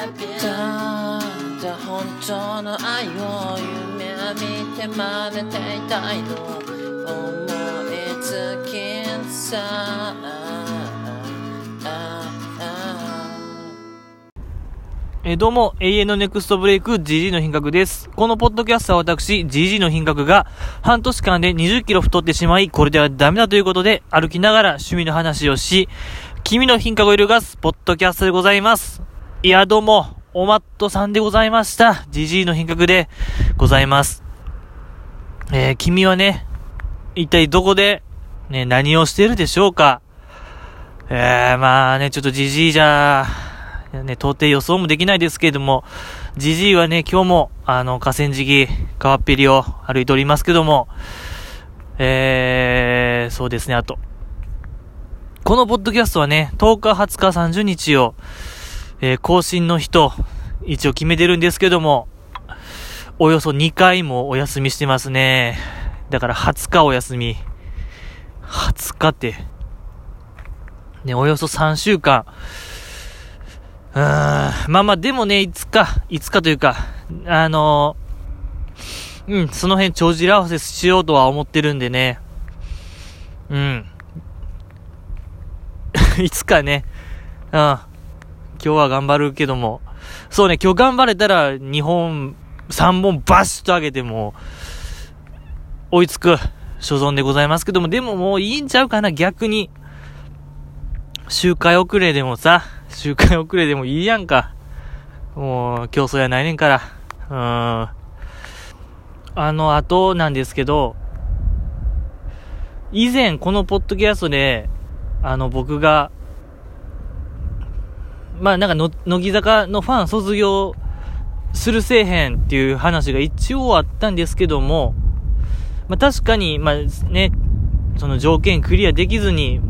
ただ本当の愛を夢見て真似ていたいの思いつきさえどうも、永遠のネクストブレイク GG の品格です。このポッドキャストは私、GG の品格が半年間で20キロ太ってしまい、これではダメだということで、歩きながら趣味の話をし、君の品格を揺るがすポッドキャストでございます。いや、どうも、おマットさんでございました。GG の品格でございます。えー君はね、一体どこで、ね、何をしてるでしょうかえー、まあね、ちょっと GG じゃ、ね、到底予想もできないですけれども、じじいはね、今日も、あの、河川敷、川っぺりを歩いておりますけども、えー、そうですね、あと。このポッドキャストはね、10日、20日、30日を、えー更新の日と、一応決めてるんですけども、およそ2回もお休みしてますね。だから20日お休み。20日って、ね、およそ3週間、うーんまあまあ、でもね、いつか、いつかというか、あのーうん、その辺帳尻合わせしようとは思ってるんでね。うん。いつかね、うん。今日は頑張るけども。そうね、今日頑張れたら2本、3本バシッと上げても、追いつく所存でございますけども、でももういいんちゃうかな、逆に。周回遅れでもさ、周回遅れでもいいやんか。もう、競争やないねんから。うん。あの、あとなんですけど、以前このポッドキャストで、あの、僕が、まあなんかの、乃木坂のファン卒業するせえへんっていう話が一応あったんですけども、まあ確かに、まあね、その条件クリアできずに、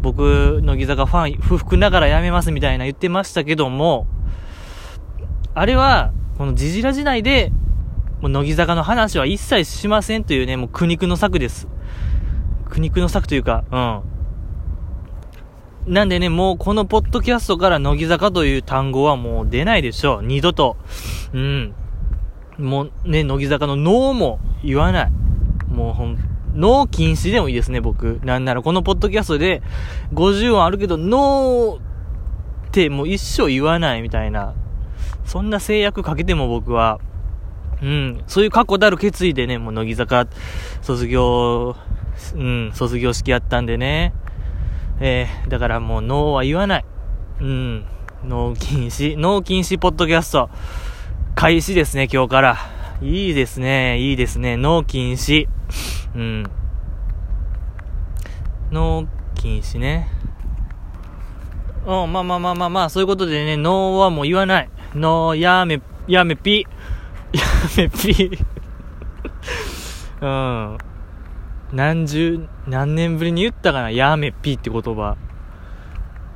僕、乃木坂ファン不服ながら辞めますみたいな言ってましたけども、あれは、このジジラ時代で、もう乃木坂の話は一切しませんというね、もう苦肉の策です。苦肉の策というか、うん。なんでね、もうこのポッドキャストから乃木坂という単語はもう出ないでしょう。二度と。うん。もうね、乃木坂のノーも言わない。もうほん、ノー禁止でもいいですね、僕。なんならこのポッドキャストで50音あるけど、ノーってもう一生言わないみたいな。そんな制約かけても僕は、うん、そういう確固たる決意でね、もう乃木坂卒業、うん、卒業式やったんでね。えー、だからもうノーは言わない。うん、ノー禁止、ノー禁止ポッドキャスト、開始ですね、今日から。いいですね、いいですね、ノー禁止。うん。ノー禁止ね。うん、まあまあまあまあまあ、そういうことでね、ノーはもう言わない。ノー、やめ、やめぴ。やめぴ。うん。何十、何年ぶりに言ったかな？やめっぴって言葉。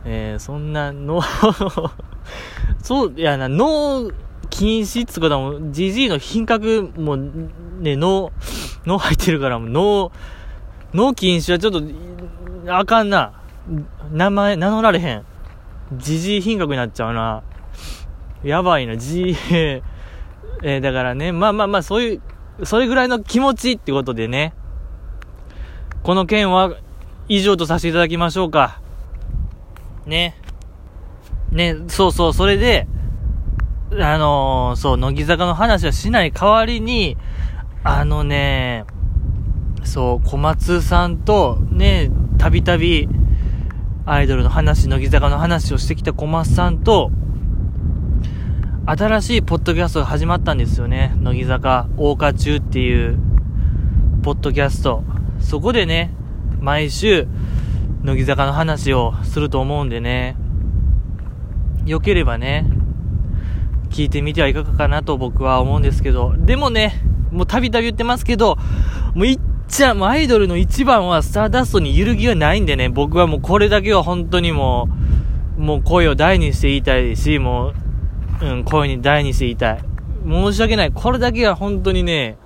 えー、そんな、ノー、そう、いやな、ノー禁止っつうことはもう、GG の品格もね、ノー、ノー入ってるから、もうノー、ノー禁止はちょっと、あかんな。名前、名乗られへん。ジジイ品格になっちゃうな。やばいな、G、えーだからね、まあまあまあ、そういう、それぐらいの気持ちってことでね、この件は以上とさせていただきましょうか。ね。ね、そうそう、それで、あのーそう、乃木坂の話はしない代わりに、あのね、そう、小松さんと、ね、たびたび、アイドルの話、乃木坂の話をしてきた小松さんと、新しいポッドキャストが始まったんですよね。乃木坂大花中っていう、ポッドキャスト。そこでね、毎週、乃木坂の話をすると思うんでね、良ければね、聞いてみてはいかがかなと僕は思うんですけど、でもね、もうたびたび言ってますけど、もういっちゃん、もうアイドルの一番はスターダストに揺るぎはないんでね、僕はもうこれだけは本当にもう、もう声を大にして言いたいし、もう、うん、声に大にして言いたい。申し訳ない。これだけは本当にね、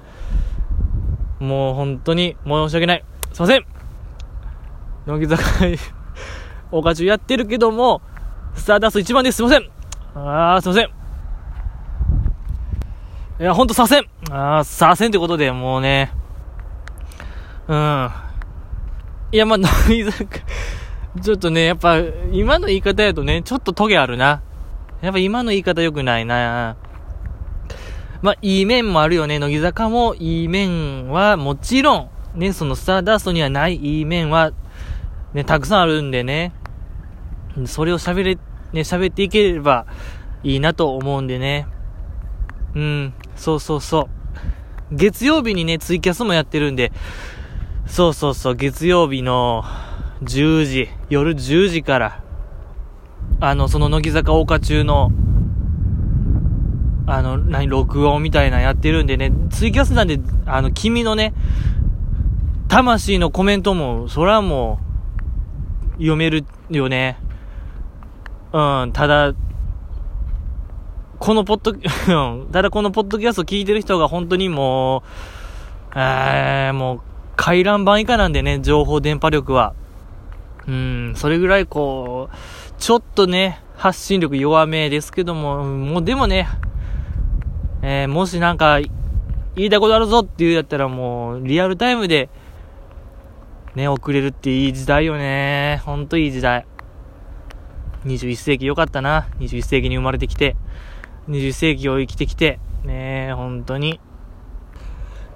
もう本当に申し訳ない。すいません乃木坂、おかちゅやってるけども、スターダスト1番です。すいませんあー、すいません。いや、ほんとさせんあー、させんってことで、もうね、うん。いや、まあ、乃木坂、ちょっとね、やっぱ、今の言い方やとね、ちょっとトゲあるな。やっぱ今の言い方良くないな。まあ、いい面もあるよね。乃木坂もいい面はもちろん、ね、そのスターダストにはないいい面は、ね、たくさんあるんでね。それを喋れ、ね、喋っていければいいなと思うんでね。うん、そうそうそう。月曜日にね、ツイキャスもやってるんで、そうそうそう、月曜日の10時、夜10時から、あの、その乃木坂大花中の、あの、何、録音みたいなやってるんでね、ツイキャスなんで、あの、君のね、魂のコメントも、そらもう、読めるよね。うん、ただ、このポッド、ただこのポッドキャスト聞いてる人が本当にもう、えー、もう、回覧板以下なんでね、情報電波力は。うん、それぐらいこう、ちょっとね、発信力弱めですけども、もうでもね、えー、もしなんか、言いたいことあるぞっていうやったらもう、リアルタイムで、ね、送れるっていい時代よね。ほんといい時代。21世紀よかったな。21世紀に生まれてきて、21世紀を生きてきて、ね本当に。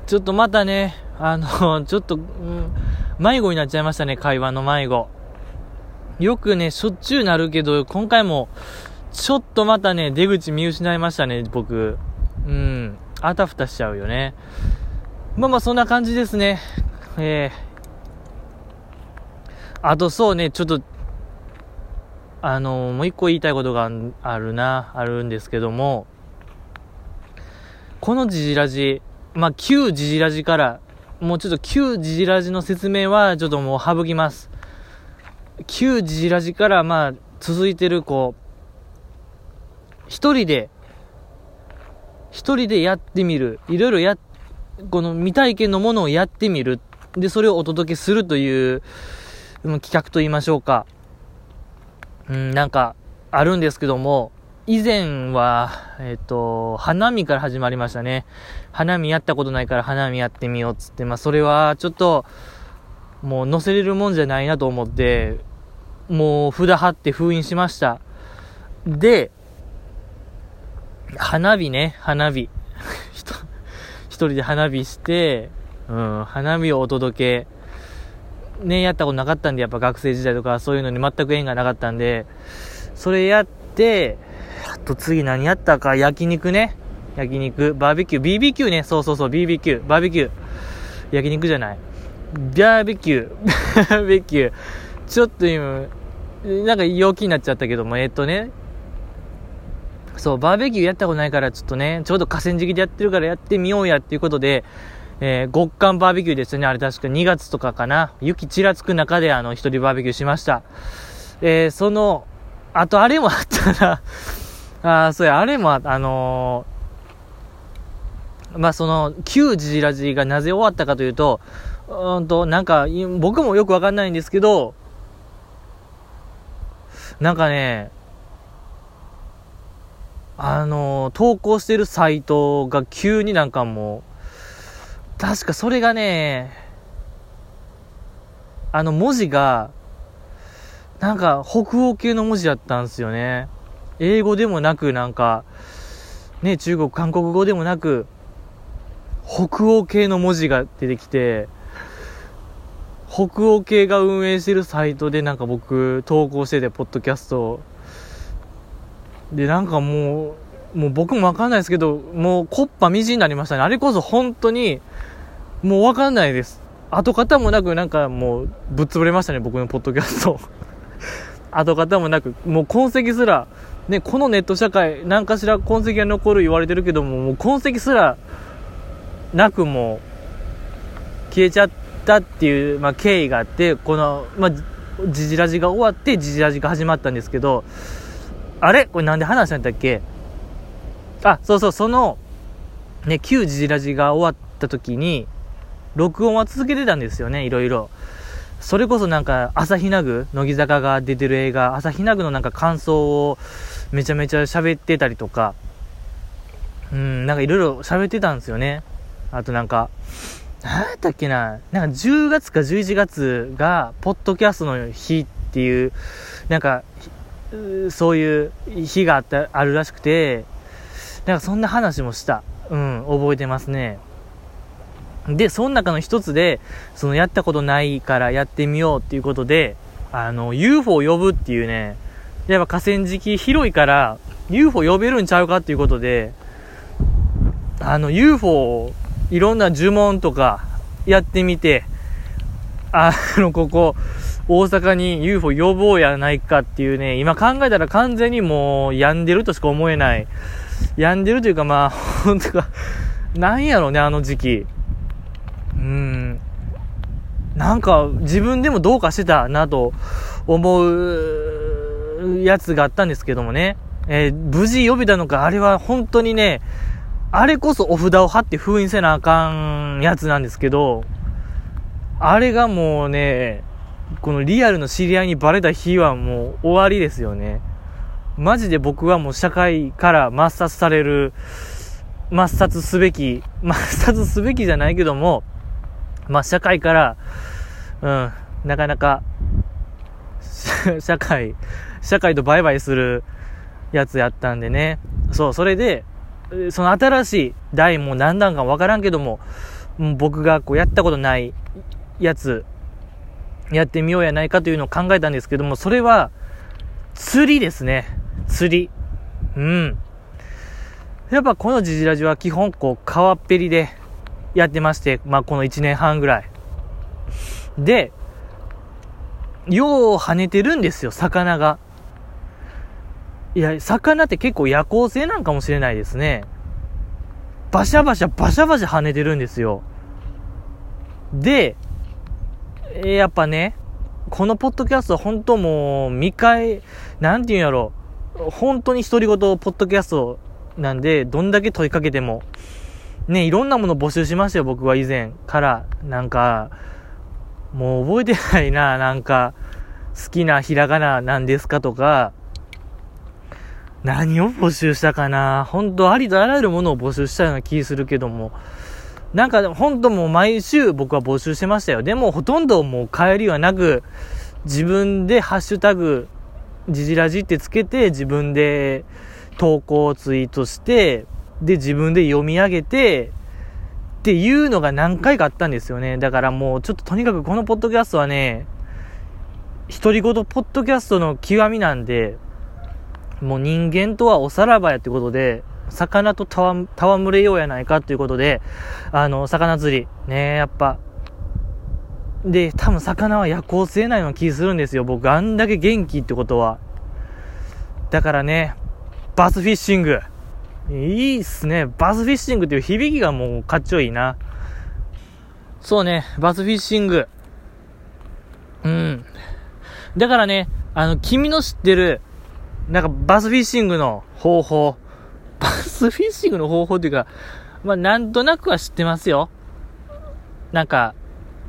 ちょっとまたね、あの、ちょっと、迷子になっちゃいましたね、会話の迷子。よくね、しょっちゅうなるけど、今回も、ちょっとまたね、出口見失いましたね、僕。うん。あたふたしちゃうよね。まあまあ、そんな感じですね。えー、あとそうね、ちょっと、あのもう一個言いたいことがあるな、あるんですけども、このジジラジ、まあ、旧ジジラジから、もうちょっと旧ジジラジの説明はちょっともう省きます。旧ジジラジからまあ続いてるこう、一人で、一人でやってみる。いろいろや、この未体験のものをやってみる。で、それをお届けするという、企画と言いましょうか。うん、なんか、あるんですけども、以前は、えっ、と、花見から始まりましたね。花見やったことないから花見やってみようっつって、まあそれはちょっと、もう載せれるもんじゃないなと思って、もう札貼って封印しました。で、花火ね、花火。一人で花火して、うん、花火をお届け、ね、やったことなかったんで、やっぱ学生時代とかそういうのに全く縁がなかったんで、それやって、あと次何やったか、焼肉ね。焼肉、バーベキュー、BBQ ね、そうそうそう、BBQ、バーベキュー。焼肉じゃない。バーベキュー、バーベキュー。ちょっと今、なんか陽気になっちゃったけども、えっとね、そう、バーベキューやったことないから、ちょっとね、ちょうど河川敷でやってるからやってみようやっていうことで、えー、極寒バーベキューですよね。あれ確か2月とかかな。雪ちらつく中で、あの、一人バーベキューしました。えー、その、あとあれもあったな。あそうや、あれもあ、あのー、まあ、その、旧ジジラジがなぜ終わったかというと、うんと、なんか、僕もよくわかんないんですけど、なんかね、あの、投稿してるサイトが急になんかもう、確かそれがね、あの文字が、なんか北欧系の文字だったんですよね。英語でもなく、なんか、ね、中国、韓国語でもなく、北欧系の文字が出てきて、北欧系が運営してるサイトでなんか僕投稿してて、ポッドキャスト。で、なんかもう、もう僕もわかんないですけど、もうコッパみじんになりましたね。あれこそ本当に、もうわかんないです。跡形もなくなんかもうぶっ潰れましたね、僕のポッドキャスト。跡形もなく、もう痕跡すら、ね、このネット社会、何かしら痕跡が残る言われてるけども、もう痕跡すらなくも消えちゃっ、たっていう、まあ、経緯があって、この、まあ、ジジラジが終わって、ジジラジが始まったんですけど、あれ？これなんで話したんだっけ？あ、そうそう、その、ね、旧ジジラジが終わった時に、録音は続けてたんですよね、いろいろ。それこそなんか、朝日奈具、乃木坂が出てる映画、朝日奈具のなんか感想をめちゃめちゃ喋ってたりとか、うん、なんかいろいろ喋ってたんですよね。あとなんか、何やったっけな、なんか10月か11月が、ポッドキャストの日っていう、なんか、そういう日があった、あるらしくて、なんかそんな話もした。うん、覚えてますね。で、その中の一つで、そのやったことないからやってみようっていうことで、あの、UFO を呼ぶっていうね、やっぱ河川敷広いから、UFO 呼べるんちゃうかっていうことで、あの、UFO いろんな呪文とかやってみて、あの、ここ、大阪に UFO 呼ぼうやないかっていうね、今考えたら完全にもう病んでるとしか思えない。病んでるというかまあ、本当か、なんやろうね、あの時期。うん。なんか自分でもどうかしてたなと思うやつがあったんですけどもね。えー、無事呼べたのか、あれは本当にね、あれこそお札を貼って封印せなあかんやつなんですけど、あれがもうね、このリアルの知り合いにバレた日はもう終わりですよね。マジで僕はもう社会から抹殺される、抹殺すべき、抹殺すべきじゃないけども、まあ社会から、うん、なかなか、社会、社会とバイバイするやつやったんでね。そう、それで、その新しい台も何段かわからんけども、僕がこうやったことないやつ、やってみようやないかというのを考えたんですけども、それは、釣りですね。釣り。うん。やっぱこのジジラジは基本こう、川っぺりでやってまして、まあこの1年半ぐらい。で、よう跳ねてるんですよ、魚が。いや、魚って結構夜行性なんかもしれないですね。バシャバシャバシャバシャ跳ねてるんですよ。で、やっぱね、このポッドキャスト本当もう、見返、なんて言うんやろ。本当に独り言ポッドキャストなんで、どんだけ問いかけても、ね、いろんなもの募集しましたよ、僕は以前から。なんか、もう覚えてないな、なんか、好きなひらがななんですかとか、何を募集したかな本当ありとあらゆるものを募集したような気するけども、なんか本当もう毎週僕は募集してましたよ。でもほとんどもう帰りはなく、自分でハッシュタグ、じじらじってつけて自分で投稿ツイートして、で自分で読み上げて、っていうのが何回かあったんですよね。だからもうちょっととにかくこのポッドキャストはね、独り言ポッドキャストの極みなんで、もう人間とはおさらばやってことで、魚と戯れようやないかっていうことで、あの、魚釣り。ねやっぱ。で、多分魚は夜行性ないような気するんですよ。僕、あんだけ元気ってことは。だからね、バスフィッシング。いいっすね。バスフィッシングっていう響きがもうかっちょいいな。そうね、バスフィッシング。うん。だからね、あの、君の知ってる、なんかバスフィッシングの方法。バスフィッシングの方法っていうか、まあ、なんとなくは知ってますよ。なんか、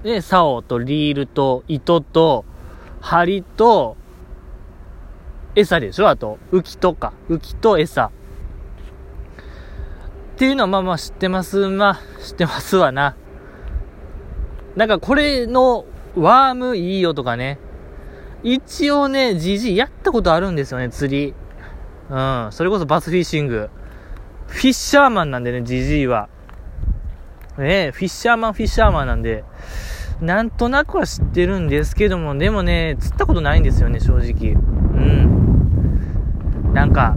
ね、竿とリールと糸と針と餌でしょ？あと、浮きとか。浮きと餌。っていうのはまあまあ知ってます。まあ、知ってますわな。なんかこれのワームいいよとかね。一応ね、GG やったことあるんですよね、釣り。うん。それこそバスフィッシング。フィッシャーマンなんでね、ジジイは。ええフィッシャーマン、フィッシャーマンなんで、なんとなくは知ってるんですけども、でもね、釣ったことないんですよね、正直。うん。なんか、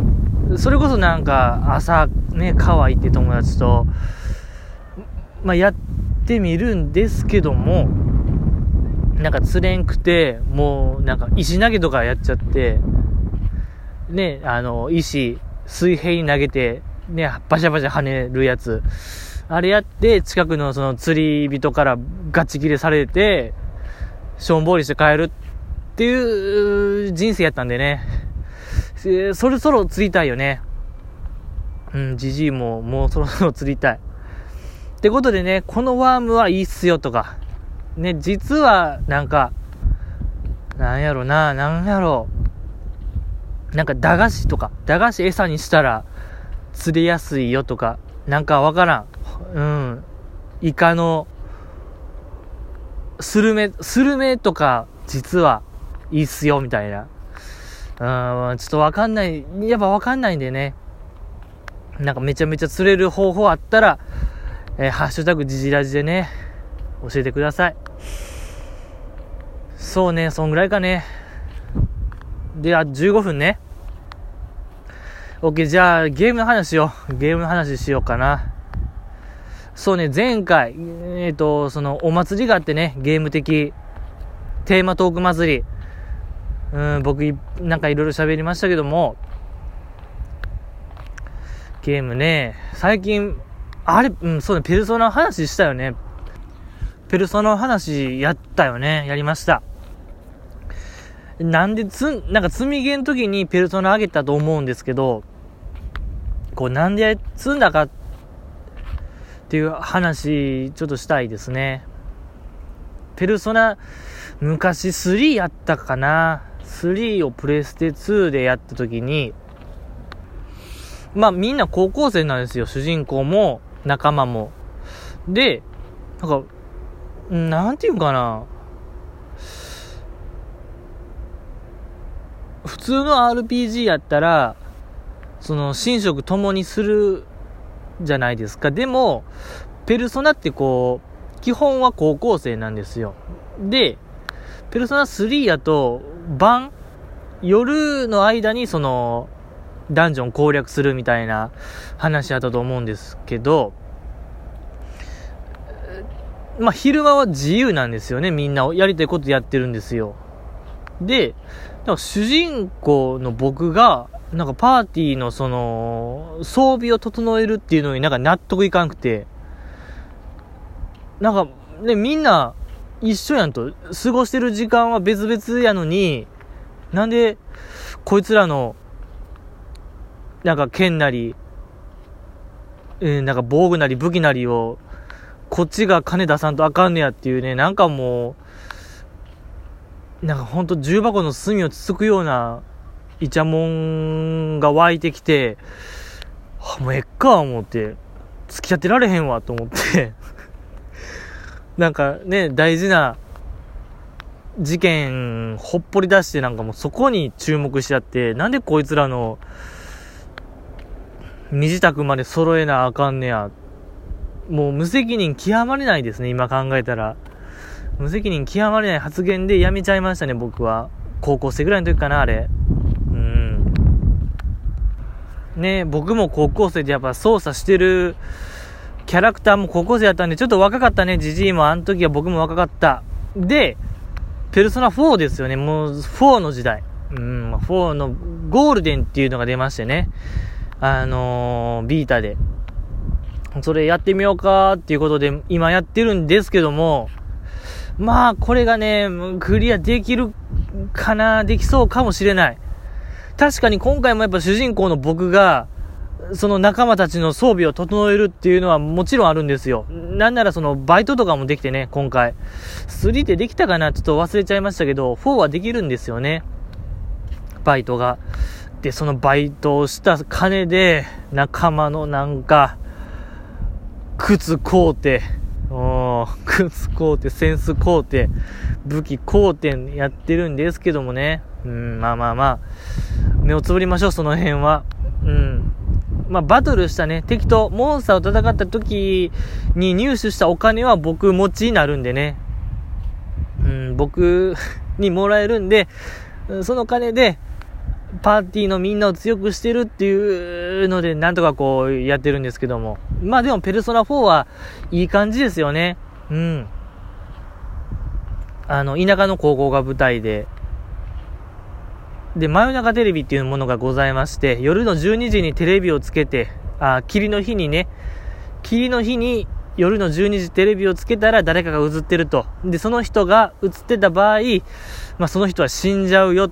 それこそなんか、朝、ね、川行って友達と、まあ、やってみるんですけども、なんか釣れんくて、もう、なんか石投げとかやっちゃって、ね、あの、石、水平に投げて、ね、バシャバシャ跳ねるやつ。あれやって、近くのその釣り人からガチ切れされて、しょんぼりして帰るっていう人生やったんでね。そろそろ釣りたいよね。うん、じじいももうそろそろ釣りたい。ってことでね、このワームはいいっすよとか、ね、実はなんか、なんやろな、なんやろ。なんか駄菓子とか、駄菓子餌にしたら釣れやすいよとか、なんかわからん。うん。イカの、スルメ、スルメとか、実はいいっすよ、みたいな。うん、ちょっとわかんない、やっぱわかんないんでね。なんかめちゃめちゃ釣れる方法あったら、えー、ハッシュタグジジラジでね、教えてください。そうね、そんぐらいかね。で、あ、15分ね。OK、じゃあ、ゲームの話を、ゲームの話しようかな。そうね、前回、えっ、ー、と、その、お祭りがあってね、ゲーム的、テーマトーク祭り。うん、僕、なんかいろいろ喋りましたけども、ゲームね、最近、あれ、うん、そうね、ペルソナの話したよね。ペルソナの話やったよね。やりました。なんでつん、なんか積みゲーの時にペルソナ上げたと思うんですけど、こうなんで積んだかっていう話、ちょっとしたいですね。ペルソナ、昔3やったかな。3をプレステ2でやった時に、まあみんな高校生なんですよ。主人公も仲間も。で、なんか、なんていうかな。普通の RPG やったら、その、寝食共にするじゃないですか。でも、ペルソナってこう、基本は高校生なんですよ。で、ペルソナ3やと、晩、夜の間にその、ダンジョン攻略するみたいな話あったと思うんですけど、まあ、昼間は自由なんですよね。みんなやりたいことやってるんですよ。で、主人公の僕が、なんかパーティーのその、装備を整えるっていうのになんか納得いかんくて、なんか、ね、みんな一緒やんと、過ごしてる時間は別々やのに、なんで、こいつらのなんか剣なり、えー、なんか防具なり武器なりを、こっちが金出さんとあかんねやっていうね、なんかもう、なんかほんと重箱の隅をつつくような、イチャモンが湧いてきて、あ、もうえっか、思って、付き合ってられへんわ、と思って なんかね、大事な事件、ほっぽり出してなんかもうそこに注目しちゃって、なんでこいつらの、身支度まで揃えなあかんねや。もう無責任極まれないですね、今考えたら。無責任極まれない発言でやめちゃいましたね、僕は。高校生ぐらいの時かな、あれ。ね僕も高校生でやっぱ操作してるキャラクターも高校生やったんで、ちょっと若かったね、じじいも。あの時は僕も若かった。で、ペルソナ4ですよね、もう4の時代。うん、4のゴールデンっていうのが出ましてね。あのー、ビータで。それやってみようかっていうことで今やってるんですけども、まあこれがね、クリアできるかな、できそうかもしれない。確かに今回もやっぱ主人公の僕が、その仲間たちの装備を整えるっていうのはもちろんあるんですよ。なんならそのバイトとかもできてね、今回。3ってできたかなちょっと忘れちゃいましたけど、4はできるんですよね。バイトが。で、そのバイトをした金で、仲間のなんか、靴買うて、靴買うて、センス買うて、武器買うてやってるんですけどもね。うん、まあまあまあ、目をつぶりましょう、その辺は。うん。まあ、バトルしたね、敵とモンスターを戦った時に入手したお金は僕持ちになるんでね。うん、僕 にもらえるんで、その金で、パーティーのみんなを強くしてるっていうので、なんとかこうやってるんですけども。まあでも、ペルソナ4はいい感じですよね。うん。あの、田舎の高校が舞台で、で、真夜中テレビっていうものがございまして、夜の12時にテレビをつけて、あ、霧の日にね、霧の日に夜の12時テレビをつけたら誰かが映ってると。で、その人が映ってた場合、まあその人は死んじゃうよ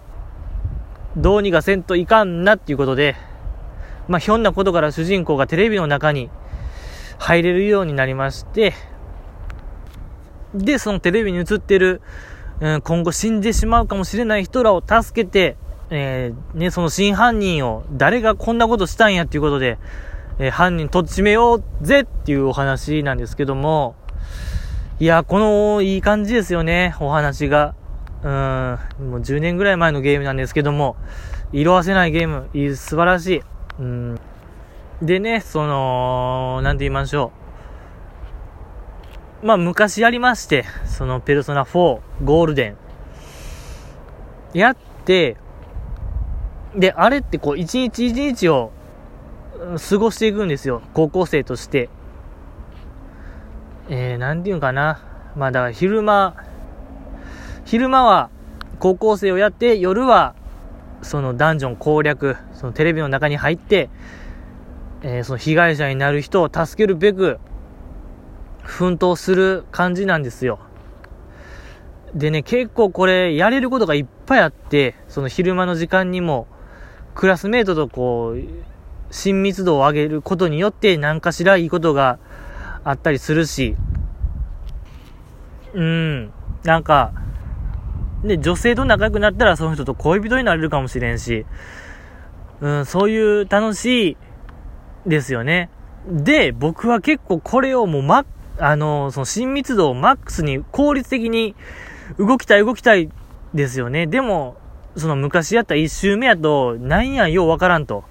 どうにかせんといかんなっていうことで、まあ、ひょんなことから主人公がテレビの中に入れるようになりまして、で、そのテレビに映ってる、うん、今後死んでしまうかもしれない人らを助けて、えー、ね、その真犯人を、誰がこんなことしたんやっていうことで、えー、犯人とっちめようぜっていうお話なんですけども、いや、この、いい感じですよね、お話が。うん、もう10年ぐらい前のゲームなんですけども、色褪せないゲーム、いい素晴らしい。うん。でね、その、なんて言いましょう。まあ、昔やりまして、その、ペルソナ4、ゴールデン。やって、で、あれってこう、一日一日を過ごしていくんですよ。高校生として。えー、なんていうんかな。まあ、だから昼間、昼間は高校生をやって、夜はそのダンジョン攻略、そのテレビの中に入って、えー、その被害者になる人を助けるべく、奮闘する感じなんですよ。でね、結構これ、やれることがいっぱいあって、その昼間の時間にも、クラスメートとこう、親密度を上げることによって何かしらいいことがあったりするし、うん、なんか、で、女性と仲良くなったらその人と恋人になれるかもしれんし、うん、そういう楽しいですよね。で、僕は結構これをもうマあの、その親密度をマックスに効率的に動きたい動きたいですよね。でも、その昔やった一周目やと、なんやようわからんと。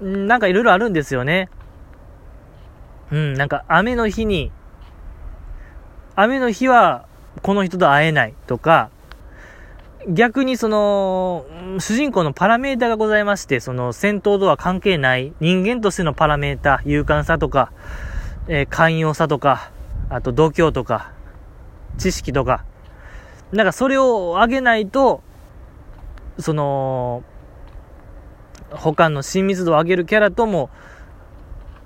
なんかいろいろあるんですよね。うん、なんか雨の日に、雨の日はこの人と会えないとか、逆にその、主人公のパラメータがございまして、その戦闘とは関係ない人間としてのパラメータ、勇敢さとか、えー、寛容さとか、あと度胸とか、知識とか、なんかそれを上げないと、その、他の親密度を上げるキャラとも、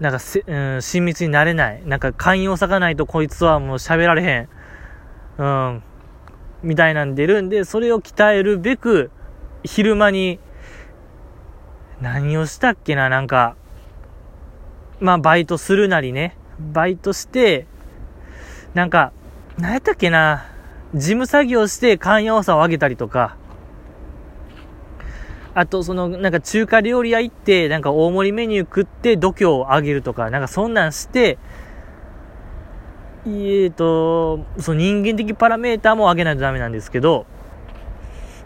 なんかせ、うん、親密になれない。なんか寛容さがないとこいつはもう喋られへん。うん。みたいなん出るんで、それを鍛えるべく、昼間に、何をしたっけな、なんか、まあ、バイトするなりね、バイトして、なんか、何やったっけな、事務作業して寛容さを上げたりとか、あと、その、なんか中華料理屋行って、なんか大盛りメニュー食って度胸を上げるとか、なんかそんなんして、えーと、その人間的パラメーターも上げないとダメなんですけど、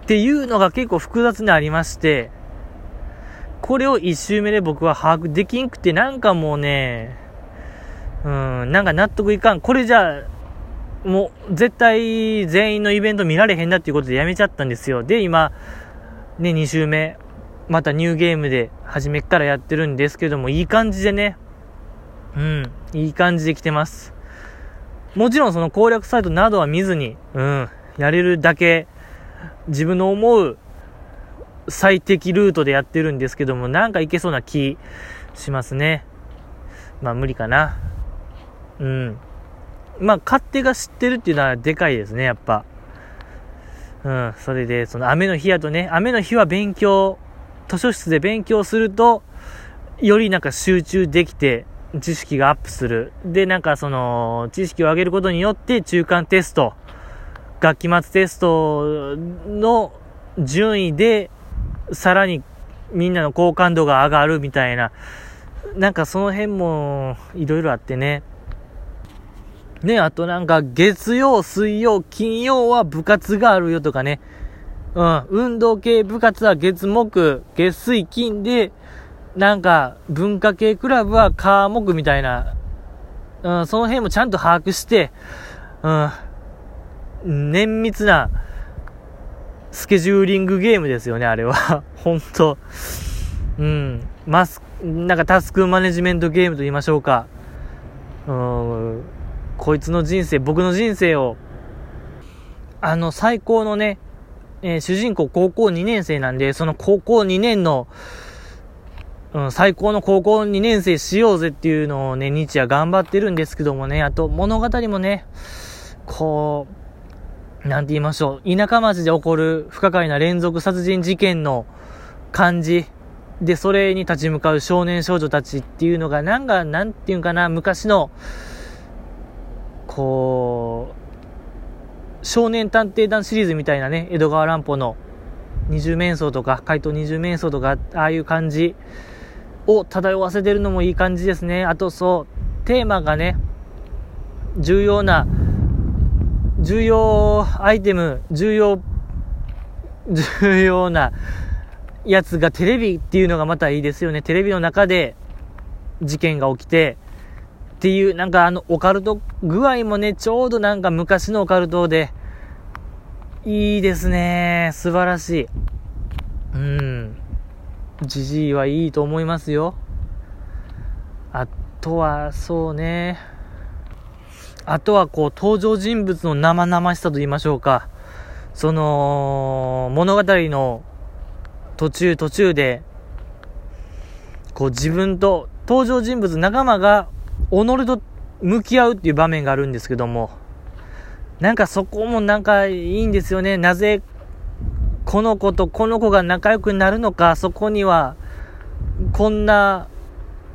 っていうのが結構複雑にありまして、これを一周目で僕は把握できんくて、なんかもうね、うん、なんか納得いかん。これじゃあ、もう絶対全員のイベント見られへんだっていうことでやめちゃったんですよ。で、今、ね、2週目、またニューゲームで初めからやってるんですけども、いい感じでね、うん、いい感じで来てます。もちろんその攻略サイトなどは見ずに、うん、やれるだけ、自分の思う最適ルートでやってるんですけども、なんかいけそうな気しますね。まあ無理かな。うん。まあ勝手が知ってるっていうのはでかいですね、やっぱ。うん、それで、その雨の日やとね、雨の日は勉強、図書室で勉強すると、よりなんか集中できて、知識がアップする。で、なんかその、知識を上げることによって中間テスト、学期末テストの順位で、さらにみんなの好感度が上がるみたいな、なんかその辺もいろいろあってね。ね、あとなんか月曜、水曜、金曜は部活があるよとかね。うん、運動系部活は月木、月水金で、なんか文化系クラブは科目みたいな、うん、その辺もちゃんと把握して、うん、綿密なスケジューリングゲームですよね、あれは。本当うん、マス、なんかタスクマネジメントゲームと言いましょうか。うん、こいつの人生、僕の人生を、あの、最高のね、えー、主人公高校2年生なんで、その高校2年の、うん、最高の高校2年生しようぜっていうのをね、日夜頑張ってるんですけどもね、あと物語もね、こう、なんて言いましょう、田舎町で起こる不可解な連続殺人事件の感じ、で、それに立ち向かう少年少女たちっていうのが、なんか、なんていうんかな、昔の、こう、少年探偵団シリーズみたいなね、江戸川乱歩の二重面相とか、怪盗二重面相とか、ああいう感じを漂わせてるのもいい感じですね。あとそう、テーマがね、重要な、重要アイテム、重要、重要なやつがテレビっていうのがまたいいですよね。テレビの中で事件が起きて、っていう、なんかあの、オカルト具合もね、ちょうどなんか昔のオカルトで、いいですね。素晴らしい。うん。じじいはいいと思いますよ。あとは、そうね。あとはこう、登場人物の生々しさと言いましょうか。その、物語の途中途中で、こう自分と登場人物仲間が己と向き合うっていう場面があるんですけども、なんかそこもなんかいいんですよね。なぜ、この子とこの子が仲良くなるのか、そこには、こんな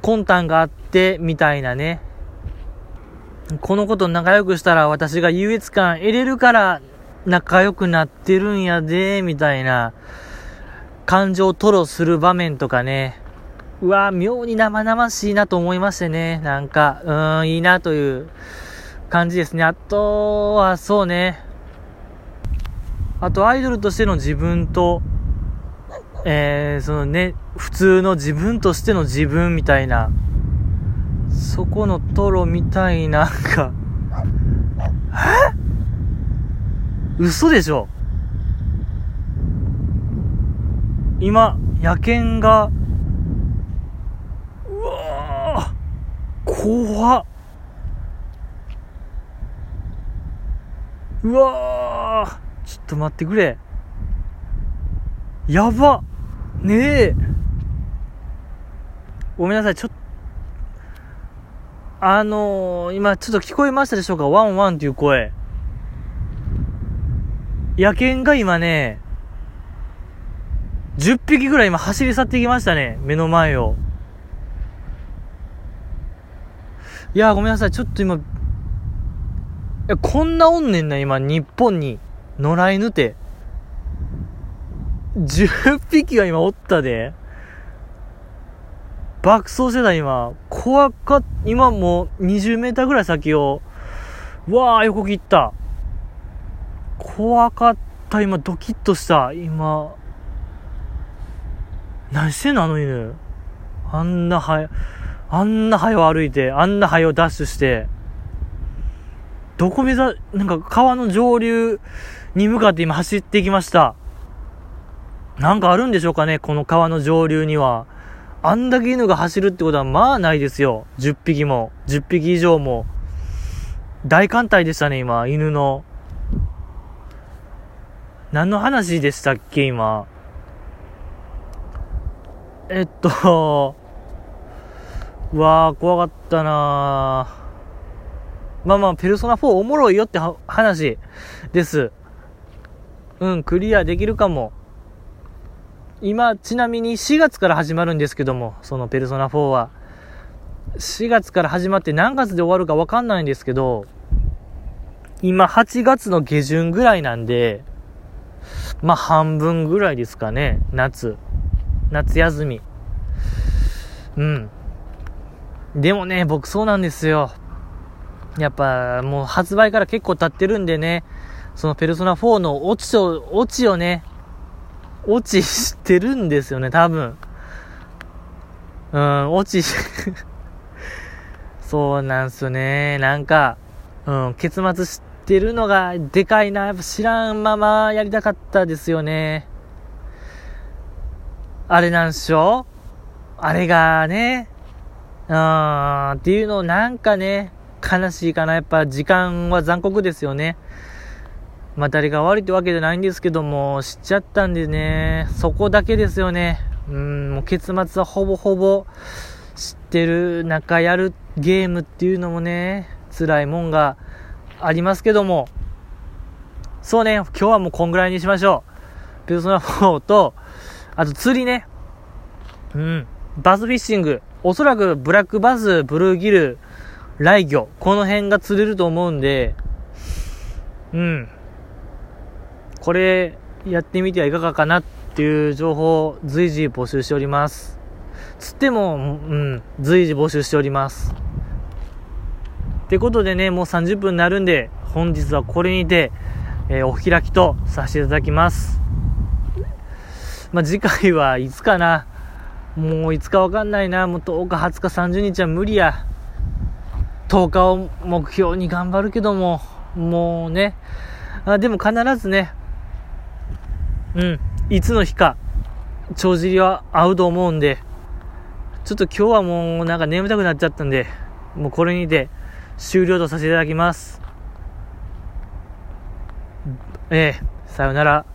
魂胆があって、みたいなね。この子と仲良くしたら私が優越感得れるから仲良くなってるんやで、みたいな感情を吐露する場面とかね。うわ妙に生々しいなと思いましてね。なんか、うーん、いいなという感じですね。あとは、そうね。あと、アイドルとしての自分と、えー、そのね、普通の自分としての自分みたいな、そこのトロみたいなんか、え？嘘でしょ今、野犬が、うわ怖っ。うわちょっと待ってくれ。やばねえ。ごめんなさい、ちょっと、あのー、今ちょっと聞こえましたでしょうか？ワンワンっていう声。野犬が今ね、10匹ぐらい今走り去っていきましたね。目の前を。いやごめんなさい。ちょっと今、え、こんなおんねんな、今、日本に。野良犬て。10匹が今おったで。爆走してた、今。怖かっ、今もう20メーターぐらい先を、わー、横切った。怖かった、今、ドキッとした、今。何してんのあの犬。あんなはや、あんな早歩いて、あんな早をダッシュして、どこ目ざ、なんか川の上流に向かって今走ってきました。なんかあるんでしょうかねこの川の上流には。あんだけ犬が走るってことはまあないですよ。10匹も。10匹以上も。大艦隊でしたね、今、犬の。何の話でしたっけ、今。えっと、うわー、怖かったなまあまあ、ペルソナ4おもろいよって話です。うん、クリアできるかも。今、ちなみに4月から始まるんですけども、そのペルソナ4は。4月から始まって何月で終わるかわかんないんですけど、今8月の下旬ぐらいなんで、まあ半分ぐらいですかね、夏。夏休み。うん。でもね、僕そうなんですよ。やっぱもう発売から結構経ってるんでね、そのペルソナ4のオチを、オチをね、オチ知ってるんですよね、多分。うん、オチ そうなんすよね。なんか、うん、結末知ってるのがでかいな。やっぱ知らんままやりたかったですよね。あれなんしょあれがね、うー、っていうのをなんかね、悲しいかな。やっぱ時間は残酷ですよね。まあ誰が悪いってわけじゃないんですけども、知っちゃったんでね、そこだけですよね。うん、もう結末はほぼほぼ知ってる中やるゲームっていうのもね、辛いもんがありますけども、そうね、今日はもうこんぐらいにしましょう。ペルソナ4と、あと釣りね。うん。バスフィッシング。おそらくブラックバス、ブルーギル、ライ魚。この辺が釣れると思うんで、うん。これ、やってみてはいかがかなっていう情報を随時募集しております。つっても、うん、随時募集しております。ってことでね、もう30分になるんで、本日はこれにて、えーお開きとさせていただきます。まあ、次回はいつかな。もういつかわかんないな。もう10日、20日、30日は無理や。10日を目標に頑張るけども、もうね。あでも必ずね、うん、いつの日か、帳尻は合うと思うんで、ちょっと今日はもうなんか眠たくなっちゃったんで、もうこれにて終了とさせていただきます。ええさよなら。